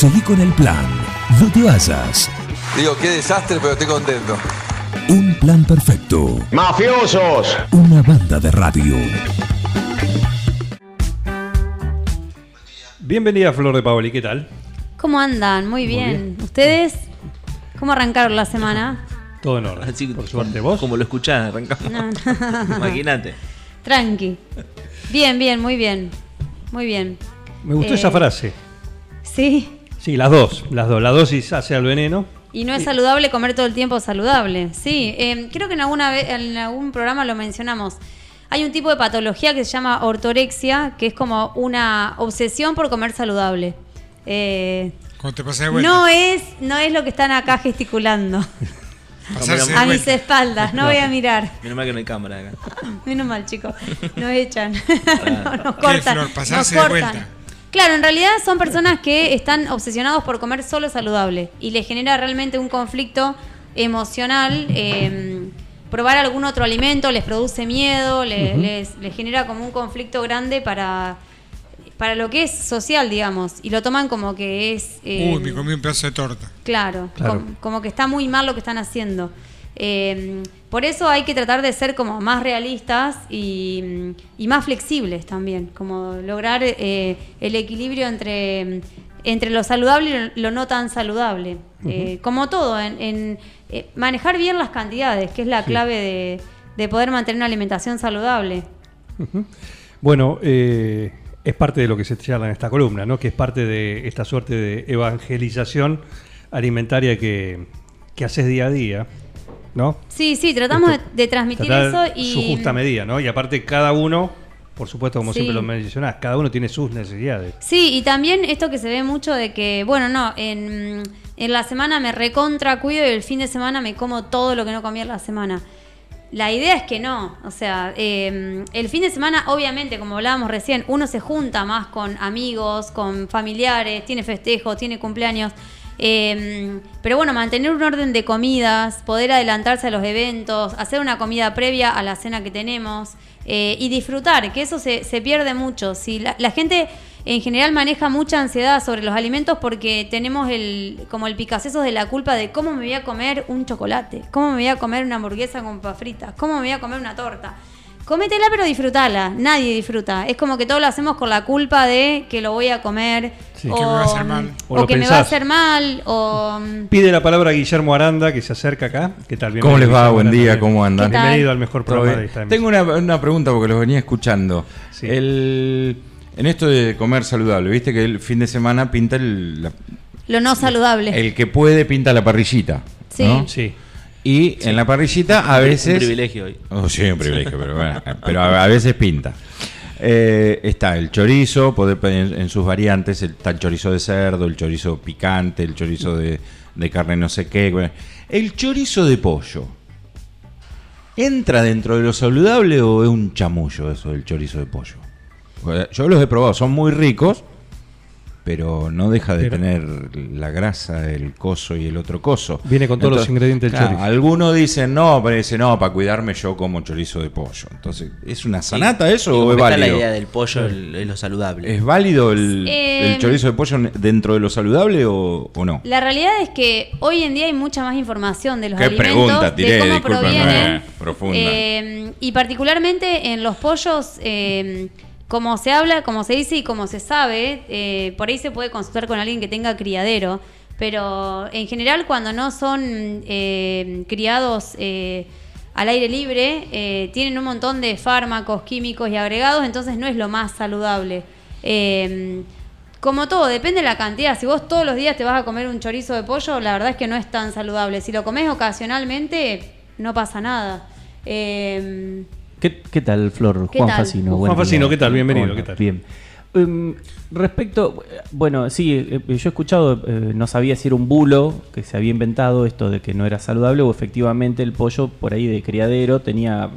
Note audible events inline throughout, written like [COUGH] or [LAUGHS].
Seguí con el plan. No te vayas. Digo, qué desastre, pero estoy contento. Un plan perfecto. ¡Mafiosos! Una banda de radio. Bienvenida Flor de Paoli, ¿qué tal? ¿Cómo andan? Muy bien. ¿Ustedes? ¿Cómo arrancaron la semana? Todo en orden. Así que, por suerte, vos. Como lo escuchás, arrancamos. No, no. [LAUGHS] Imagínate. Tranqui. Bien, bien, muy bien. Muy bien. Me gustó Eh, esa frase. Sí. Sí, las dos, las dos. La dosis hace al veneno. Y no es saludable comer todo el tiempo saludable. Sí, eh, creo que en alguna vez, en algún programa lo mencionamos. Hay un tipo de patología que se llama ortorexia, que es como una obsesión por comer saludable. Eh, Cuando te pasas de vuelta. no es, no es lo que están acá gesticulando. [LAUGHS] pasarse A mis espaldas, no voy a mirar. Menos mal que no hay cámara acá. [LAUGHS] Menos mal, chicos. Nos echan. [LAUGHS] No, nos ¿Qué, cortan. Flor? Nos Pasarse de vuelta. Claro, en realidad son personas que están obsesionados por comer solo saludable y les genera realmente un conflicto emocional. eh, probar algún otro alimento les produce miedo, le- les, les genera como un conflicto grande para, para lo que es social, digamos. Y lo toman como que es. eh, Uy, me comí un pedazo de torta. Claro, Claro. com- como que está muy mal lo que están haciendo. Eh, por eso hay que tratar de ser como más realistas y, y más flexibles también, como lograr eh, el equilibrio entre, entre lo saludable y lo no tan saludable. Eh, como todo, en, en, eh, manejar bien las cantidades, que es la clave de, de poder mantener una alimentación saludable. Bueno, es parte de lo que se charla en esta columna, ¿no? Que es parte de esta suerte de evangelización alimentaria que, que haces día a día, ¿no? Sí, sí, tratamos Esto- de, de transmitir Tratar eso y... su justa medida, ¿no? Y aparte cada uno, por supuesto, como Sí. siempre lo mencionás, cada uno tiene sus necesidades. Sí, y también esto que se ve mucho de que, bueno, no, en, en la semana me recontra cuido y el fin de semana me como todo lo que no comí en la semana. La idea es que no, o sea, eh, el fin de semana, obviamente, como hablábamos recién, uno se junta más con amigos, con familiares, tiene festejos, tiene cumpleaños. Eh, pero bueno, mantener un orden de comidas, poder adelantarse a los eventos, hacer una comida previa a la cena que tenemos eh, y disfrutar, que eso se, se pierde mucho. Si la, gente en general maneja mucha ansiedad sobre los alimentos porque tenemos el como el picacesos de la culpa de cómo me voy a comer un chocolate, cómo me voy a comer una hamburguesa con papas fritas, cómo me voy a comer una torta. Cómetela pero disfrutala, nadie disfruta. Es como que todo lo hacemos con la culpa de que lo voy a comer Sí. o Que me va a hacer mal. O o, lo que me va a pensás. hacer mal o Pide la palabra Guillermo Aranda, que se acerca acá. ¿Qué tal? ¿Cómo les va? Guillermo Buen Aranda. día, ¿cómo andan? Bienvenido al mejor ¿Todo programa de esta Tengo una, una pregunta porque los venía escuchando. Sí. El, en esto de comer saludable, viste que el fin de semana pinta el, la- lo no saludable. el que puede pinta la parrillita. Sí. ¿no? Sí. Y en la parrillita a veces... Un privilegio hoy. Oh, sí, un privilegio, pero, bueno, pero a, a veces pinta. Eh, está el chorizo, poder pedir en, en sus variantes, el, está el chorizo de cerdo, el chorizo picante, el chorizo de, de carne no sé qué. bueno. El chorizo de pollo. ¿Entra dentro de lo saludable o es un chamullo eso del chorizo de pollo? Yo los he probado, son muy ricos, pero no deja de Pero- tener la grasa, el coso y el otro coso. Viene con todos los ingredientes del claro, chorizo. Algunos dicen, no, pero dice, no, para cuidarme yo como chorizo de pollo. Entonces, ¿es una sanata eso o es válido? la idea del pollo, es lo saludable. ¿Es válido el, Eh, el chorizo de pollo dentro de lo saludable o, o no? La realidad es que hoy en día hay mucha más información de los Qué alimentos, pregunta tiré, de cómo discúlpame, provienen. eh, profunda. Eh, y particularmente en los pollos, eh, como se habla, como se dice y como se sabe, eh, por ahí se puede consultar con alguien que tenga criadero, pero en general cuando no son eh, criados eh, al aire libre, tienen un montón de fármacos, químicos y agregados, entonces no es lo más saludable. Eh, como todo, depende de la cantidad. Si vos todos los días te vas a comer un chorizo de pollo, la verdad es que no es tan saludable. Si lo comes ocasionalmente, no pasa nada. ¿Qué, qué tal, Flor? ¿Qué Juan tal? Facino. Juan Facino. ¿qué tal? Bienvenido, Hola, ¿qué tal? Bien. Em, respecto, bueno, sí, eh, yo he escuchado, eh, no sabía si era un bulo que se había inventado esto de que no era saludable o efectivamente el pollo por ahí de criadero tenía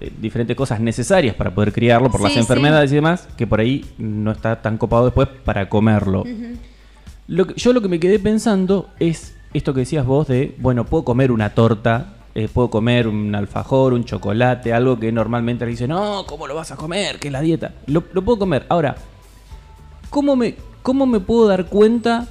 eh, diferentes cosas necesarias para poder criarlo por las sí. enfermedades y demás, que por ahí no está tan copado después para comerlo. Lo que- yo lo que me quedé pensando es esto que decías vos de, bueno, puedo comer una torta, eh, puedo comer un alfajor, un chocolate, algo que normalmente le dicen, no, ¿cómo lo vas a comer? Que es la dieta. Lo, lo puedo comer. Ahora, ¿cómo me, ¿cómo me puedo dar cuenta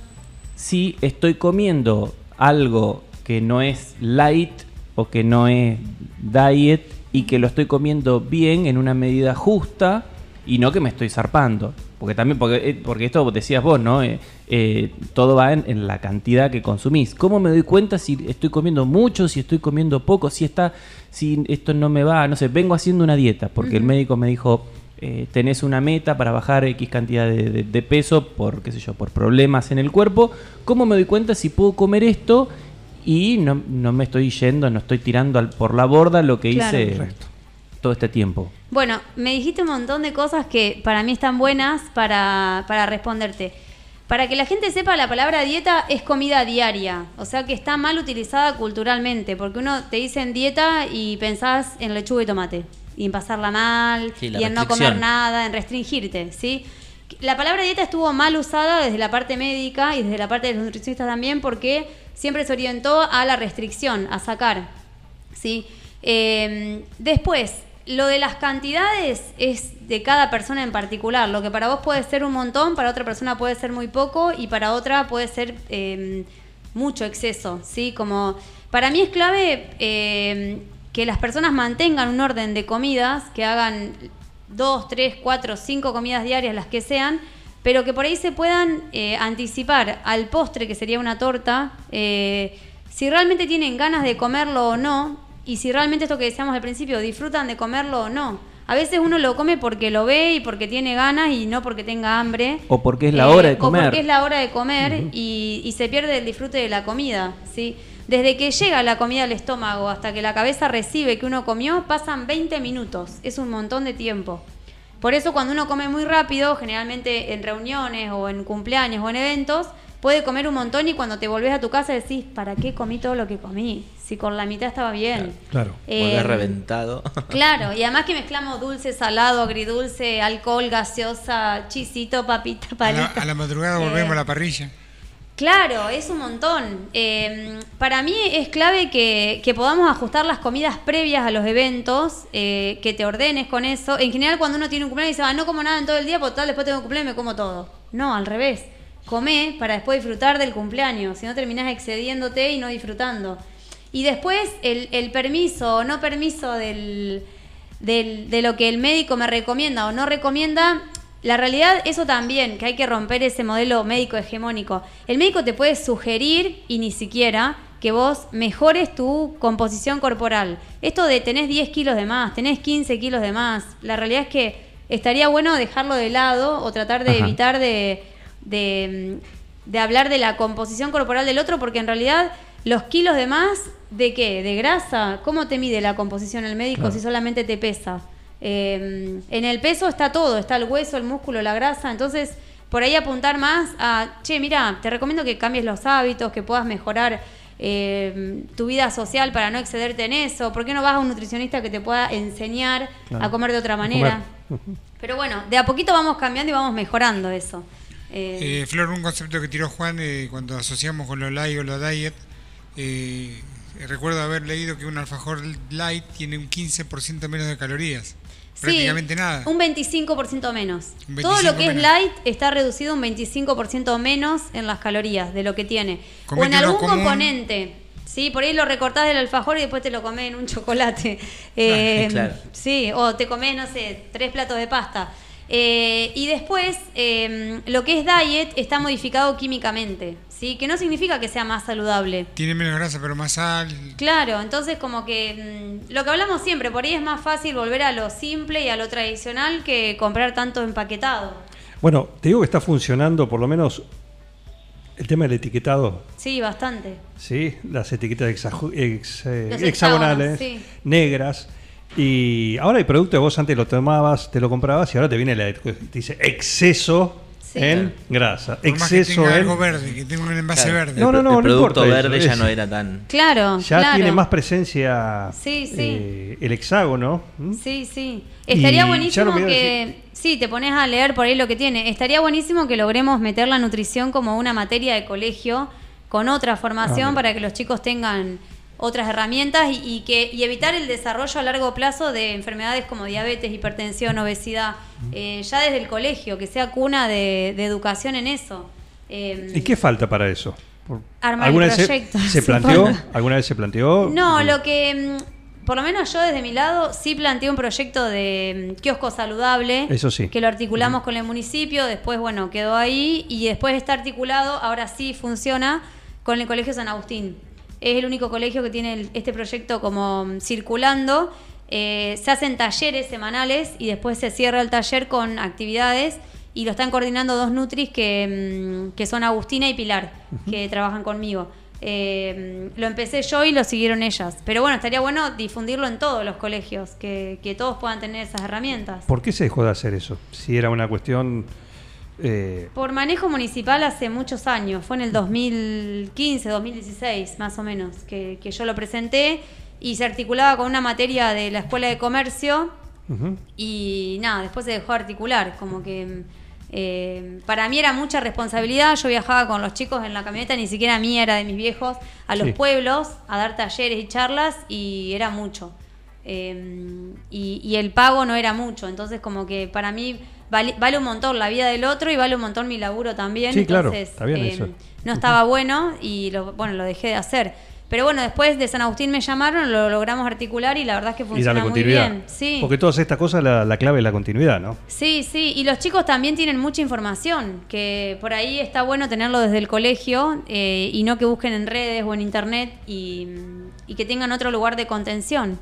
si estoy comiendo algo que no es light o que no es diet y que lo estoy comiendo bien en una medida justa y no que me estoy zarpando. Porque también, porque, eh, porque esto decías vos, ¿no? Eh, eh, todo va en, en la cantidad que consumís. ¿Cómo me doy cuenta si estoy comiendo mucho, si estoy comiendo poco, si está, si esto no me va, no sé, vengo haciendo una dieta, porque el médico me dijo, eh, tenés una meta para bajar X cantidad de, de- de peso por, qué sé yo, por problemas en el cuerpo. ¿Cómo me doy cuenta si puedo comer esto y no, no me estoy yendo, no estoy tirando al- por la borda lo que Claro. hice Correcto. Todo este tiempo? Bueno, me dijiste un montón de cosas que para mí están buenas para, para responderte. Para que la gente sepa, la palabra dieta es comida diaria, o sea que está mal utilizada culturalmente, porque uno te dice en dieta y pensás en lechuga y tomate, y en pasarla mal, Sí, y en no comer nada, en restringirte, ¿sí? La palabra dieta estuvo mal usada desde la parte médica y desde la parte de los nutricionistas también, porque siempre se orientó a la restricción, a sacar. ¿sí? Eh, después, lo de las cantidades es de cada persona en particular. Lo que para vos puede ser un montón, para otra persona puede ser muy poco y para otra puede ser eh, mucho exceso, ¿sí? Como para mí es clave eh, que las personas mantengan un orden de comidas, que hagan dos, tres, cuatro, cinco comidas diarias, las que sean, pero que por ahí se puedan eh, anticipar al postre, que sería una torta, eh, si realmente tienen ganas de comerlo o no, y si realmente esto que decíamos al principio, disfrutan de comerlo o no. A veces uno lo come porque lo ve y porque tiene ganas y no porque tenga hambre. Eh, O porque es la hora de O comer. porque es la hora de comer y, y se pierde el disfrute de la comida, ¿sí? Desde que llega la comida al estómago hasta que la cabeza recibe que uno comió, pasan 20 minutos. Es un montón de tiempo. Por eso cuando uno come muy rápido, generalmente en reuniones o en cumpleaños o en eventos, puede comer un montón y cuando te volvés a tu casa decís, ¿para qué comí todo lo que comí? Si con la mitad estaba bien. Claro. Eh, Volver reventado. [LAUGHS] Claro, y además que mezclamos dulce, salado, agridulce, alcohol, gaseosa, chisito, papita, A la, palita. a la madrugada Eh, volvemos a la parrilla. Claro, es un montón. Eh, para mí es clave que, que podamos ajustar las comidas previas a los eventos, eh, que te ordenes con eso. En general, cuando uno tiene un cumpleaños y dice, ah, no como nada en todo el día, porque tal, después tengo un cumpleaños y me como todo. No, al revés. Come para después disfrutar del cumpleaños, si no terminás excediéndote y no disfrutando. Y después el, el permiso o no permiso del, del- de lo que el médico me recomienda o no recomienda, la realidad eso también, que hay que romper ese modelo médico hegemónico. El médico te puede sugerir y ni siquiera que vos mejores tu composición corporal. Esto de tenés 10 kilos de más, tenés 15 kilos de más, la realidad es que estaría bueno dejarlo de lado o tratar de Ajá. evitar de, de, de hablar de la composición corporal del otro, porque en realidad los kilos de más, ¿de qué? ¿De grasa? ¿Cómo te mide la composición el médico Claro. si solamente te pesa? Eh, en el peso está todo, está el hueso, el músculo, la grasa, entonces por ahí apuntar más a, che, mira, te recomiendo que cambies los hábitos, que puedas mejorar eh, tu vida social para no excederte en eso, ¿por qué no vas a un nutricionista que te pueda enseñar Claro. a comer de otra manera? Pero bueno, de a poquito vamos cambiando y vamos mejorando eso. Eh, Eh, Flor, un concepto que tiró Juan eh, cuando asociamos con lo light o lo diet, eh, recuerdo haber leído que un alfajor light tiene un 15% menos de calorías. Sí, Prácticamente nada. Un 25% menos. Un Todo lo 25 que es light está reducido un 25% menos en las calorías de lo que tiene. o en algún común. componente. Sí, por ahí lo recortás del alfajor y después te lo comés en un chocolate. [LAUGHS] Eh, claro. Sí, o te comés, no sé, tres platos de pasta. Eh, y después, eh, lo que es diet está modificado químicamente, ¿sí? Que no significa que sea más saludable. Tiene menos grasa pero más sal. Claro, entonces como que mm, lo que hablamos siempre, por ahí es más fácil volver a lo simple y a lo tradicional que comprar tanto empaquetado. Bueno, te digo que está funcionando por lo menos el tema del etiquetado, Sí, bastante. ¿sí? Las etiquetas eh, hexagonales, sí. negras. Y ahora hay productos que vos antes lo tomabas, te lo comprabas y ahora te viene la te dice exceso Sí. en grasa, Por más que exceso tenga en algo verde, que tenga un envase Claro. verde. No, no, el, no, el no producto importa eso, verde ya no era tan. Claro, ya claro. tiene más presencia Sí, sí. eh, el hexágono. Sí, sí. Estaría Y buenísimo no que... Sí, te pones a leer por ahí lo que tiene. Estaría buenísimo que logremos meter la nutrición como una materia de colegio con otra formación Ah, para que los chicos tengan otras herramientas y, y que y evitar el desarrollo a largo plazo de enfermedades como diabetes, hipertensión, obesidad, eh, ya desde el colegio, que sea cuna de, de educación en eso. Eh, ¿Y qué falta para eso? ¿Alguna vez se- planteó? ¿Alguna vez se planteó? No, lo que, mm, por lo menos yo desde mi lado, sí planteé un proyecto de mm, kiosco saludable. Eso sí. Que lo articulamos con el municipio, después, bueno, quedó ahí y después está articulado, ahora sí funciona, con el Colegio San Agustín. Es el único colegio que tiene el- este proyecto como mm, circulando. Eh, se hacen talleres semanales y después se cierra el taller con actividades y lo están coordinando dos Nutris que, mm, que son Agustina y Pilar, que trabajan conmigo. Eh, lo empecé yo y lo siguieron ellas. Pero bueno, estaría bueno difundirlo en todos los colegios, que, que todos puedan tener esas herramientas. ¿Por qué se dejó de hacer eso? Si era una cuestión... eh, Por manejo municipal hace muchos años, fue en el 2015, 2016 más o menos, que, que yo lo presenté y se articulaba con una materia de la Escuela de Comercio y nada, después se dejó articular, como que eh, para mí era mucha responsabilidad, yo viajaba con los chicos en la camioneta, ni siquiera mía, era de mis viejos, a los Sí. pueblos a dar talleres y charlas y era mucho. Eh, y, y el pago no era mucho, entonces como que para mí vale, vale un montón la vida del otro y vale un montón mi laburo también. Sí, claro, está bien eh, eso. No estaba bueno y lo, bueno, lo dejé de hacer. Pero bueno, después de San Agustín me llamaron, lo logramos articular y la verdad es que Y funciona muy bien. Sí. Porque todas estas cosas, la, la clave es la continuidad, ¿no? Sí, sí, y los chicos también tienen mucha información, que por ahí está bueno tenerlo desde el colegio eh, y no que busquen en redes o en internet y, y que tengan otro lugar de contención.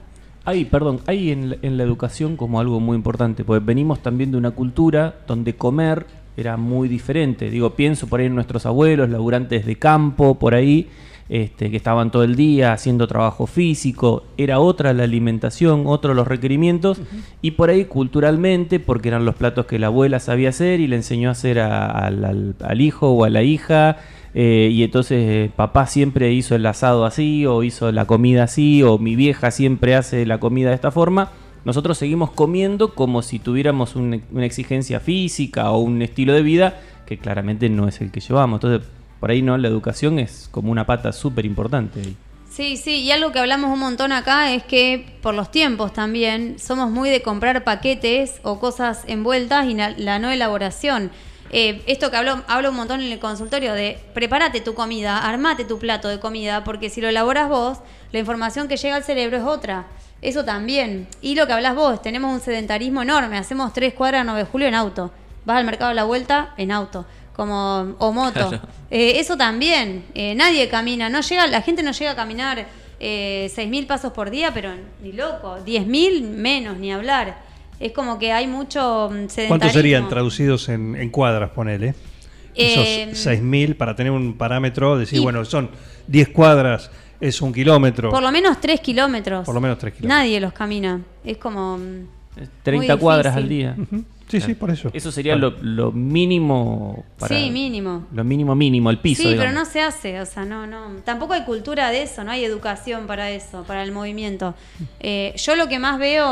Hay, perdón, hay en, la- en la educación como algo muy importante, porque venimos también de una cultura donde comer era muy diferente. Digo, pienso por ahí en nuestros abuelos, laburantes de campo, por ahí, este, que estaban todo el día haciendo trabajo físico, era otra la alimentación, otros los requerimientos, y por ahí culturalmente, porque eran los platos que la abuela sabía hacer y le enseñó a hacer a- al hijo o a la hija, eh, y entonces eh, papá siempre hizo el asado así, o hizo la comida así, o mi vieja siempre hace la comida de esta forma. Nosotros seguimos comiendo como si tuviéramos un- una exigencia física o un estilo de vida que claramente no es el que llevamos. Entonces, por ahí no, la educación es como una pata súper importante. Sí, sí, y algo que hablamos un montón acá es que por los tiempos también somos muy de comprar paquetes o cosas envueltas y la no elaboración. Eh, esto que hablo, hablo un montón en el consultorio de prepárate tu comida, armate tu plato de comida, porque si lo elaboras vos, la información que llega al cerebro es otra. Eso también. Y lo que hablas vos, tenemos un sedentarismo enorme, hacemos tres cuadras a 9 de julio en auto. Vas al mercado a la vuelta en auto, como o moto. Claro. Eh, eso también, eh, nadie camina, no llega, la gente no llega a caminar eh, 6.000 pasos por día, pero ni loco, 10.000 menos, ni hablar. Es como que hay mucho mm, sedentarismo. ¿Cuántos serían traducidos en, en cuadras, ponele? Eh, Esos 6.000 para tener un parámetro, decir, y- bueno, son 10 cuadras, es un kilómetro. Por lo menos 3 kilómetros. Por lo menos tres kilómetros. Nadie los camina. Es como... mm, Es 30 Muy cuadras al día. Ujú. Sí, sí, por eso. Eso sería lo, lo mínimo para... Sí, mínimo. Lo mínimo mínimo, el piso. sí, pero no se hace, o sea, no, no. Tampoco hay cultura de eso, no hay educación para eso, para el movimiento. Eh, yo lo que más veo,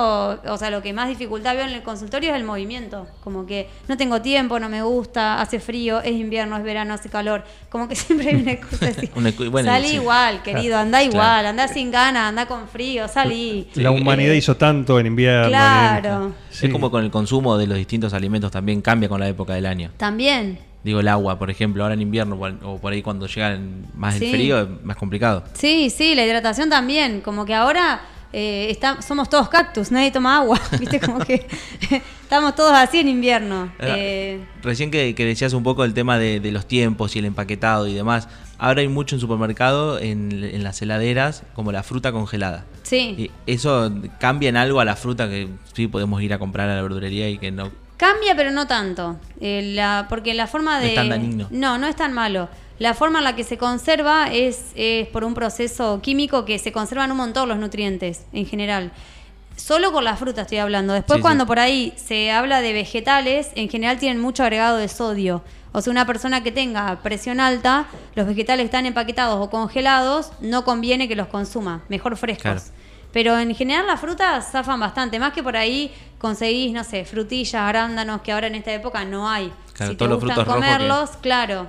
o sea, lo que más dificultad veo en el consultorio es el movimiento. Como que no tengo tiempo, no me gusta, hace frío, es invierno, es verano, hace calor. Como que [LAUGHS] siempre hay una excusa así. Una bueno, salí sí. igual, querido, anda Claro. igual, anda sin ganas, anda con frío, salí. La humanidad Eh, hizo tanto en invierno. Claro. en- sí. Es como con el consumo de los distintos alimentos también cambia con la época del año. También. Digo, el agua, por ejemplo, ahora en invierno o por ahí cuando llega más Sí. el frío es más complicado. Sí, sí, la hidratación también. Como que ahora eh, está- somos todos cactus, nadie toma agua. [LAUGHS] ¿Viste? Como que [LAUGHS] estamos todos así en invierno. Ahora, Eh, Recién que, que decías un poco el tema de, de los tiempos y el empaquetado y demás, ahora hay mucho en supermercado, en, en las heladeras, como la fruta congelada. sí. Y ¿Eso cambia en algo a la fruta que sí podemos ir a comprar a la verdulería y que no? Cambia, pero no tanto. Eh, la, porque la forma No de. es tan dañino. No, no es tan malo. La forma en la que se conserva es, es por un proceso químico que se conservan un montón los nutrientes en general. Solo con la fruta estoy hablando. Después, Sí, cuando sí. por ahí se habla de vegetales, en general tienen mucho agregado de sodio. O sea, una persona que tenga presión alta, los vegetales están empaquetados o congelados, no conviene que los consuma. Mejor frescos. Claro. Pero en general las frutas zafan bastante, más que por ahí conseguís, no sé, frutillas, arándanos, que ahora en esta época no hay. Claro, si te todos los gustan frutos rojos que- comerlos, claro,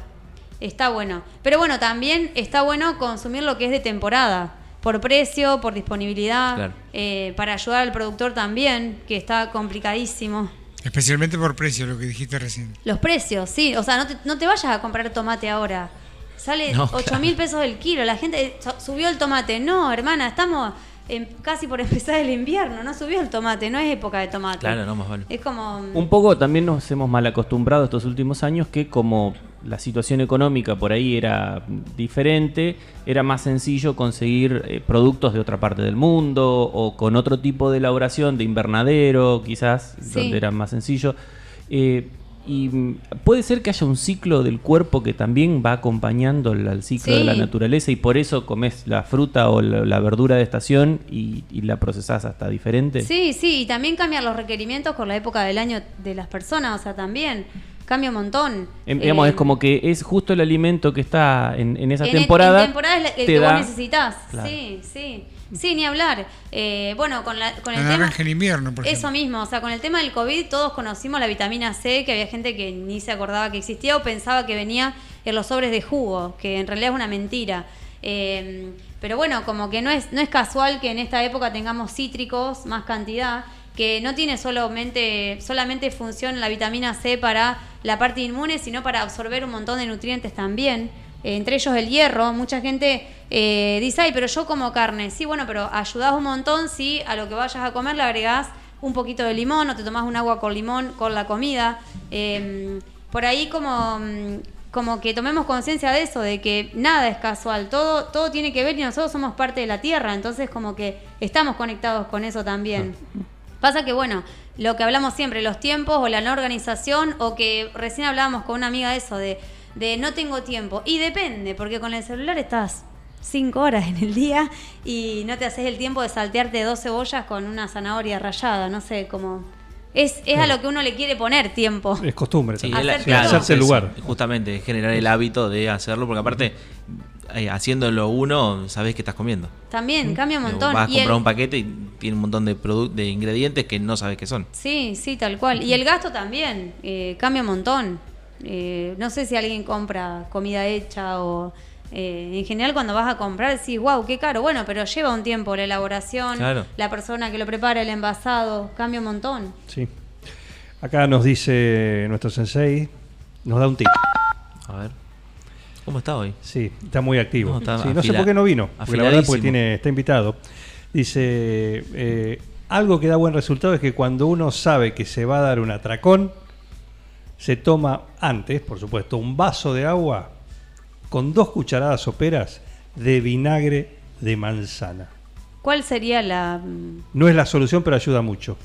está bueno. Pero bueno, también está bueno consumir lo que es de temporada, por precio, por disponibilidad, Claro. eh, para ayudar al productor también, que está complicadísimo. Especialmente por precio, lo que dijiste recién. Los precios, sí. O sea, no te, no te vayas a comprar tomate ahora. Sale No, 8 claro. mil pesos el kilo. La gente su- subió el tomate. No, hermana, estamos en- casi por [LAUGHS] empezar el invierno. No subió el tomate. No es época de tomate. Claro, no, más vale. Es como... Un poco también nos hemos mal acostumbrado estos últimos años que como la situación económica por ahí era diferente, era más sencillo conseguir eh, productos de otra parte del mundo o con otro tipo de elaboración de invernadero, quizás, Sí. donde era más sencillo. Eh, y mm, puede ser que haya un ciclo del cuerpo que también va acompañando al, ciclo de la naturaleza y por eso comes la fruta o la, la verdura de estación y, y la procesás hasta diferente. Sí, sí, y también cambian los requerimientos con la época del año de las personas, o sea, también cambia un montón. Em, digamos, Eh, es como que es justo el alimento que está en, en esa en, temporada. En temporada es la- el te que da- vos necesitas. Claro. Sí, sí. Sí, ni hablar. Eh, bueno, con, la, con La el tema... naranja en invierno, por Eso mismo, o sea, con el tema del COVID todos conocimos la vitamina C, que había gente que ni se acordaba que existía o pensaba que venía en los sobres de jugo, que en realidad es una mentira. Eh, pero bueno, como que no es, no es casual que en esta época tengamos cítricos, más cantidad, que no tiene solamente, solamente función la vitamina C para la parte inmune, sino para absorber un montón de nutrientes también. Eh, entre ellos el hierro. Mucha gente eh, dice, ay, pero yo como carne. Sí, bueno, pero ayudás un montón si a lo que vayas a comer le agregás un poquito de limón o te tomás un agua con limón con la comida. Eh, por ahí como, mm, como que tomemos conciencia de eso, de que nada es casual, todo, todo tiene que ver y nosotros somos parte de la Tierra, entonces como que estamos conectados con eso también. Pasa que, bueno, lo que hablamos siempre, los tiempos o la no organización, o que recién hablábamos con una amiga de eso, de, de no tengo tiempo. Y depende, porque con el celular estás cinco horas en el día y no te haces el tiempo de saltearte dos cebollas con una zanahoria rallada, no sé, como... Es, es a lo que uno le quiere poner tiempo. Es costumbre. Sí, es claro, todo. Hacerse el es lugar. Justamente, generar el hábito de hacerlo, porque aparte, eh, haciéndolo uno, sabes que estás comiendo. También cambia un montón. Vas a comprar el- un paquete y tiene un montón de, de ingredientes que no sabes qué son. Sí, sí, tal cual. Y el gasto también eh, cambia un montón. Eh, no sé si alguien compra comida hecha o... eh, en general cuando vas a comprar decís, wow, qué caro. Bueno, pero lleva un tiempo la elaboración, Claro. la persona que lo prepara, el envasado, cambia un montón. Sí. Acá nos dice nuestro sensei, nos da un tip. A ver. ¿Cómo está hoy? Sí, está muy activo. No, está Sí, no sé por qué no vino, porque la verdad porque tiene, está invitado. Dice, eh, algo que da buen resultado es que cuando uno sabe que se va a dar un atracón, se toma antes, por supuesto, un vaso de agua con dos cucharadas soperas de vinagre de manzana. ¿Cuál sería la...? mm, No es la solución, pero ayuda mucho.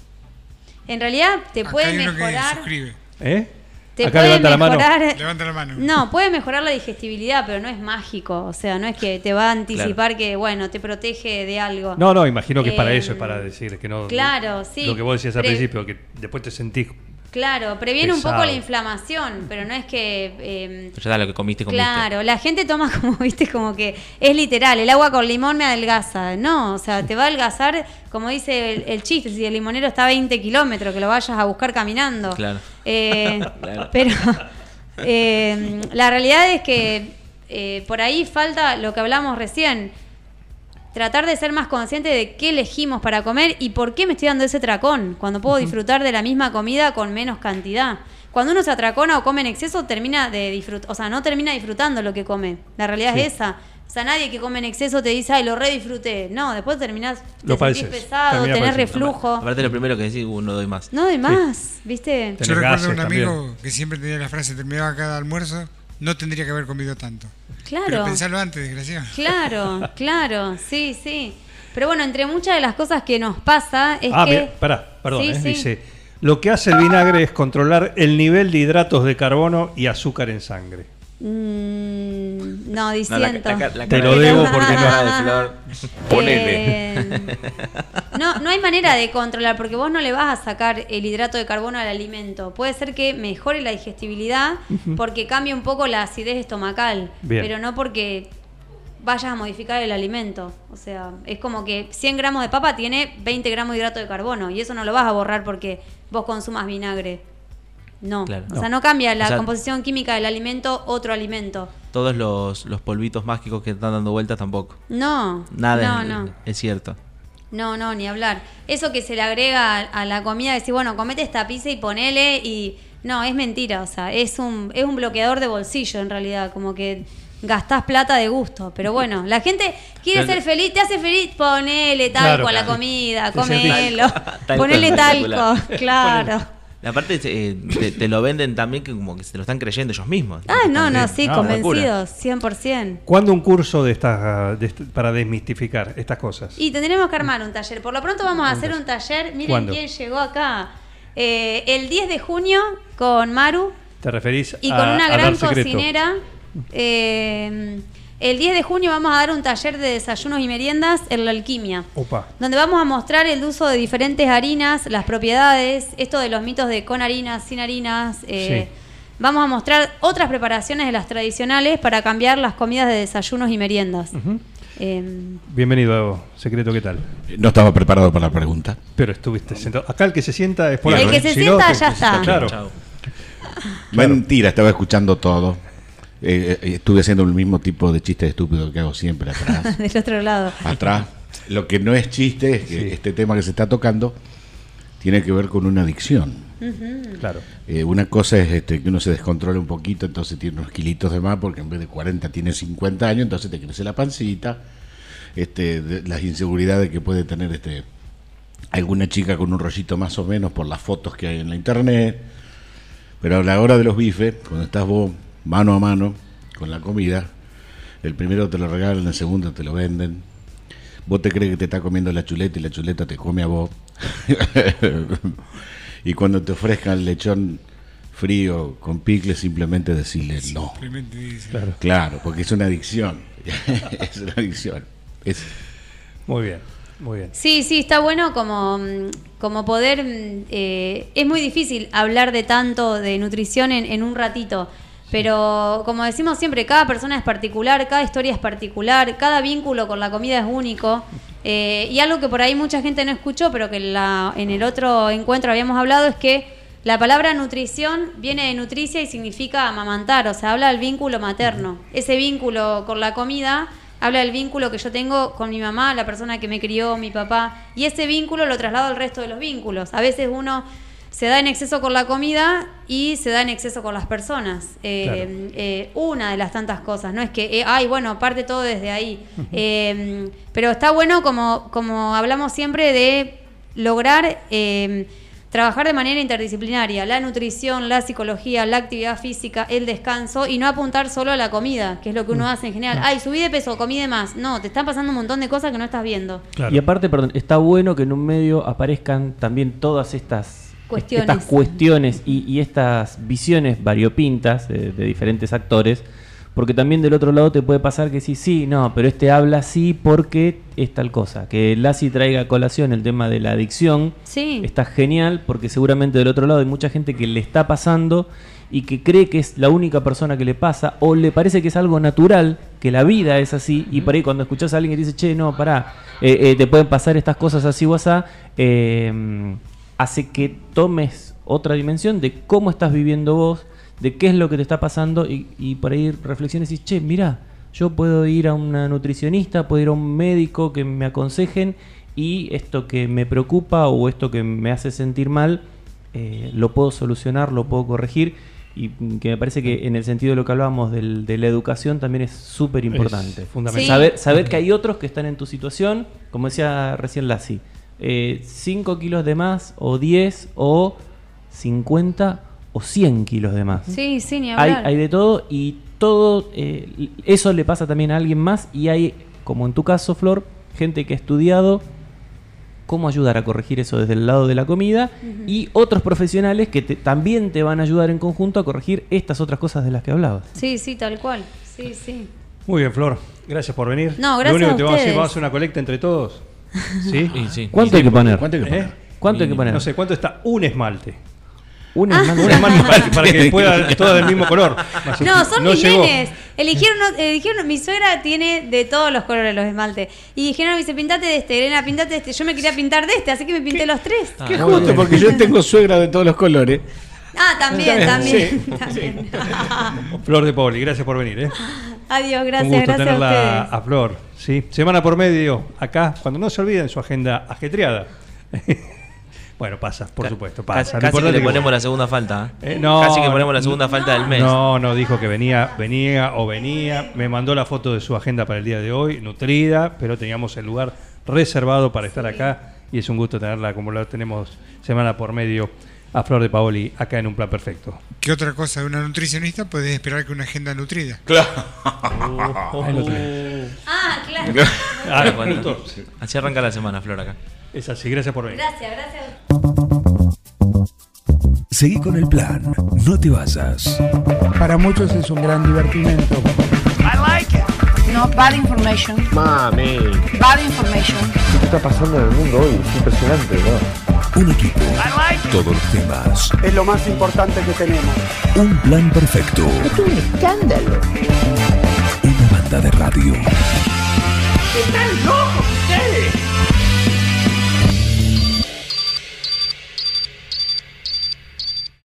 En realidad te Acá puede hay uno que mejorar... suscribe. ¿Eh? Te Acá puede levanta la mano. mejorar... Levanta la mano. No, puede mejorar la digestibilidad, pero no es mágico. O sea, no es que te va a anticipar que, bueno, te protege de algo. No, no, imagino que es para Eh, eso, es para decir que no. claro, sí. Lo que vos decías al Pre- principio, que después te sentís. Claro, previene un poco la inflamación, pero no es que... eh, Pero ya lo que comiste, comiste. Claro, la gente toma [LAUGHS] como, viste, como que es literal, el agua con limón me adelgaza. No, o sea, te va a adelgazar, como dice el, el chiste, si el limonero está a 20 kilómetros, que lo vayas a buscar caminando. Claro. Eh, [LAUGHS] Claro. Pero eh, la realidad es que eh, por ahí falta lo que hablamos recién, tratar de ser más consciente de qué elegimos para comer y por qué me estoy dando ese tracón, cuando puedo disfrutar de la misma comida con menos cantidad. Cuando uno se atracona o come en exceso, termina de disfrutar, o sea, no termina disfrutando lo que come. La realidad es esa. O sea, nadie que come en exceso te dice, ay, lo re disfruté. No, después terminás, te Lo sentís padeces. pesado, tenés reflujo. Aparte, lo primero que decís, uh, no doy más. No, de más, ¿viste? Tenés Yo recuerdo gases un amigo también. que siempre tenía la frase, terminaba cada almuerzo, no tendría que haber comido tanto. Pero Claro. pensarlo antes, desgraciado. Claro, [LAUGHS] claro, sí, sí. Pero bueno, entre muchas de las cosas que nos pasa es ah, que... mira, pará, perdón, Sí, eh, sí. dice. Lo que hace el vinagre es controlar el nivel de hidratos de carbono y azúcar en sangre. Mm, no, No, la- disiento. la ca- la Te lo de- debo porque no- cara de Flor. Ponele. Eh, no, no hay manera de controlar porque vos no le vas a sacar el hidrato de carbono al alimento. Puede ser que mejore la digestibilidad porque cambie un poco la acidez estomacal, Bien. pero no porque vayas a modificar el alimento. O sea, es como que 100 gramos de papa tiene 20 gramos de hidrato de carbono y eso no lo vas a borrar porque vos consumas vinagre. No, Claro. o sea, no cambia la O sea- composición química del alimento otro alimento. Todos los, los polvitos mágicos que están dando vueltas tampoco. No, Nada no, es, no. es cierto. No, no, ni hablar. Eso que se le agrega a, a la comida, decir, bueno, comete esta pizza y ponele y... No, es mentira, o sea, es un, es un bloqueador de bolsillo en realidad, como que gastás plata de gusto. Pero bueno, la gente quiere Claro. ser feliz, te hace feliz, ponele talco Claro, a la claro. comida, comelo, [LAUGHS] Talco [LAUGHS] ponele talco, claro. Aparte eh, te, te lo venden también que como que se lo están creyendo ellos mismos. Ah, no, no, sí, No, convencidos, 100%. ¿Cuándo un curso de estas de para desmistificar estas cosas? Y tendremos que armar un taller. Por lo pronto vamos a hacer un taller. Miren ¿Cuándo? quién llegó acá. Eh, el 10 de junio con Maru ¿Te referís y a, con una a gran cocinera. Eh, el 10 de junio vamos a dar un taller de desayunos y meriendas en la alquimia. Opa. Donde vamos a mostrar el uso de diferentes harinas, las propiedades, esto de los mitos de con harinas, sin harinas. eh, Sí. Vamos a mostrar otras preparaciones de las tradicionales para cambiar las comidas de desayunos y meriendas. Eh, Bienvenido, secreto, ¿qué tal? No estaba preparado para la pregunta. Pero estuviste sentado. Acá el que se sienta es por El que ¿eh? se Si sienta, ya está. Claro. Mentira, estaba escuchando todo. Eh, eh, estuve haciendo el mismo tipo de chiste estúpido que hago siempre atrás. [LAUGHS] del otro lado. atrás. Lo que no es chiste es que Sí. este tema que se está tocando tiene que ver con una adicción. Claro. Eh, una cosa es este, que uno se descontrola un poquito, entonces tiene unos kilitos de más, porque en vez de 40 tiene 50 años, entonces te crece la pancita, este, de- las inseguridades que puede tener este, alguna chica con un rollito más o menos por las fotos que hay en la internet. Pero a la hora de los bifes, cuando estás vos mano a mano con la comida, el primero te lo regalan, el segundo te lo venden. Vos te crees que te está comiendo la chuleta y la chuleta te come a vos. [LAUGHS] y cuando te ofrezcan el lechón frío con picle, simplemente decirle no. Simplemente dice. Claro. Claro, porque es una adicción. [LAUGHS] es una adicción. Es, Muy bien. Muy bien. Sí, sí, está bueno como, como poder... mm, eh, es muy difícil hablar de tanto de nutrición en, en un ratito, pero como decimos siempre, cada persona es particular, cada historia es particular, cada vínculo con la comida es único. eh, y algo que por ahí mucha gente no escuchó, pero que la- en el otro encuentro habíamos hablado, es que la palabra nutrición viene de nutricia y significa amamantar, o sea, habla del vínculo materno. Ese vínculo con la comida habla del vínculo que yo tengo con mi mamá, la persona que me crió, mi papá, y ese vínculo lo traslado al resto de los vínculos. A veces uno se da en exceso con la comida y se da en exceso con las personas. Eh, Claro. eh, una de las tantas cosas, no es que, eh, ay, bueno, parte todo desde ahí. Eh, pero está bueno, como, como hablamos siempre, de lograr eh, trabajar de manera interdisciplinaria, la nutrición, la psicología, la actividad física, el descanso y no apuntar solo a la comida, que es lo que uno hace en general. Ay, subí de peso, comí de más. No, te están pasando un montón de cosas que no estás viendo. Claro. Y aparte, perdón, está bueno que en un medio aparezcan también todas estas Cuestiones. estas cuestiones y, y estas visiones variopintas de, de diferentes actores, porque también del otro lado te puede pasar que sí, sí, no, pero este habla así porque es tal cosa. Que Lassi traiga a colación el tema de la adicción Sí. está genial porque seguramente del otro lado hay mucha gente que le está pasando y que cree que es la única persona que le pasa o le parece que es algo natural, que la vida es así y por ahí cuando escuchas a alguien que dice, che, no, pará, eh, eh, te pueden pasar estas cosas así o asá, eh, hace que tomes otra dimensión de cómo estás viviendo vos, de qué es lo que te está pasando y, y por ahí reflexiones y che, mira, yo puedo ir a una nutricionista, puedo ir a un médico que me aconsejen y esto que me preocupa o esto que me hace sentir mal, eh, lo puedo solucionar, lo puedo corregir y que me parece que en el sentido de lo que hablábamos del- de la educación también es súper importante. Fundamental. Sí. Saber, saber que hay otros que están en tu situación, como decía recién Lassi, 5 kilos de más o 10 o 50 o 100 kilos de más. Sí, sí, ni Hay, hablar. hay de todo y todo eh, eso le pasa también a alguien más y hay, como en tu caso, Flor, gente que ha estudiado cómo ayudar a corregir eso desde el lado de la comida y otros profesionales que te- también te van a ayudar en conjunto a corregir estas otras cosas de las que hablabas. Sí, sí, tal cual. Sí, sí. Muy bien, Flor. Gracias por venir. No, Lo gracias único a que te vamos a decir, vamos a hacer una colecta entre todos. ¿Sí? Y sí. ¿Cuánto hay que poner? ¿Cuánto hay que poner? ¿Eh? ¿Cuánto hay que poner? No sé, ¿cuánto está un esmalte? Un Ah. esmalte. Un esmalte para, para que [LAUGHS] pueda todo del mismo color. No, son no nenes. Eligieron, eligieron, mi suegra tiene de todos los colores los esmaltes. Y dijeron, me dice, pintate de este, Elena, pintate de este. Yo me quería pintar de este, así que me pinté los tres. Qué justo, porque yo tengo suegra de todos los colores. Ah, también, Sí. también. [LAUGHS] también. Flor de Poli, gracias por venir. ¿eh? Adiós, Un gracias, gusto gracias a tenerla a, Flor. ¿sí? Semana por medio, acá, cuando no se olviden su agenda ajetreada. [LAUGHS] bueno, pasa, por supuesto, pasa. Casi, que le que- ponemos la segunda falta. ¿eh? Eh, no, casi que ponemos la segunda falta del mes. No, no, dijo que venía, venía o venía. Me mandó la foto de su agenda para el día de hoy, nutrida, pero teníamos el lugar reservado para estar acá y es un gusto tenerla como la tenemos semana por medio a Flor de Paoli acá en un plan perfecto. ¿Qué otra cosa de una nutricionista puedes esperar que una agenda nutrida? [LAUGHS] Tenés. Ah, claro. Ah, bueno, así arranca la semana, Flor, acá. Es así, gracias por venir. Gracias, gracias. Seguí con el plan. No te vayas. Para muchos es un gran divertimento. No, bad information. Mami, Bad information. ¿qué está pasando en el mundo hoy? Es impresionante, ¿no? Un equipo. Todos los temas. Es lo más importante que tenemos. Un plan perfecto. Es un escándalo. Una banda de radio. ¡Están locos ustedes!